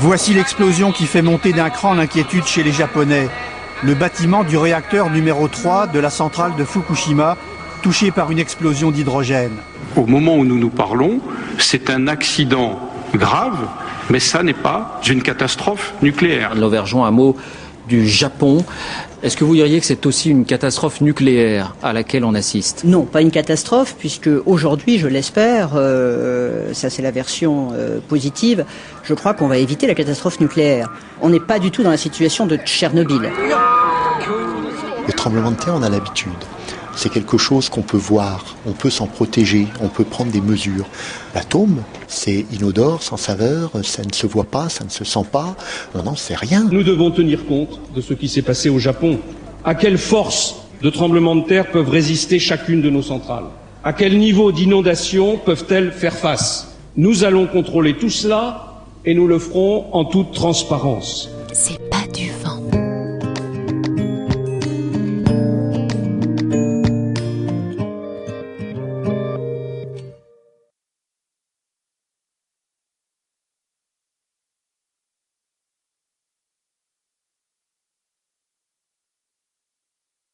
Voici l'explosion qui fait monter d'un cran l'inquiétude chez les Japonais. Le bâtiment du réacteur numéro 3 de la centrale de Fukushima, touché par une explosion d'hydrogène. Au moment où nous nous parlons, c'est un accident grave, mais ça n'est pas une catastrophe nucléaire. L'Auvergeon, un mot du Japon. Est-ce que vous diriez que c'est aussi une catastrophe nucléaire à laquelle on assiste? Non, pas une catastrophe, puisque aujourd'hui, je l'espère, euh, ça c'est la version euh, positive, je crois qu'on va éviter la catastrophe nucléaire. On n'est pas du tout dans la situation de Tchernobyl. Le tremblement de terre, on a l'habitude. C'est quelque chose qu'on peut voir, on peut s'en protéger, on peut prendre des mesures. L'atome, c'est inodore, sans saveur, ça ne se voit pas, ça ne se sent pas, on n'en sait rien. Nous devons tenir compte de ce qui s'est passé au Japon. À quelle force de tremblement de terre peuvent résister chacune de nos centrales? À quel niveau d'inondation peuvent-elles faire face? Nous allons contrôler tout cela et nous le ferons en toute transparence. C'est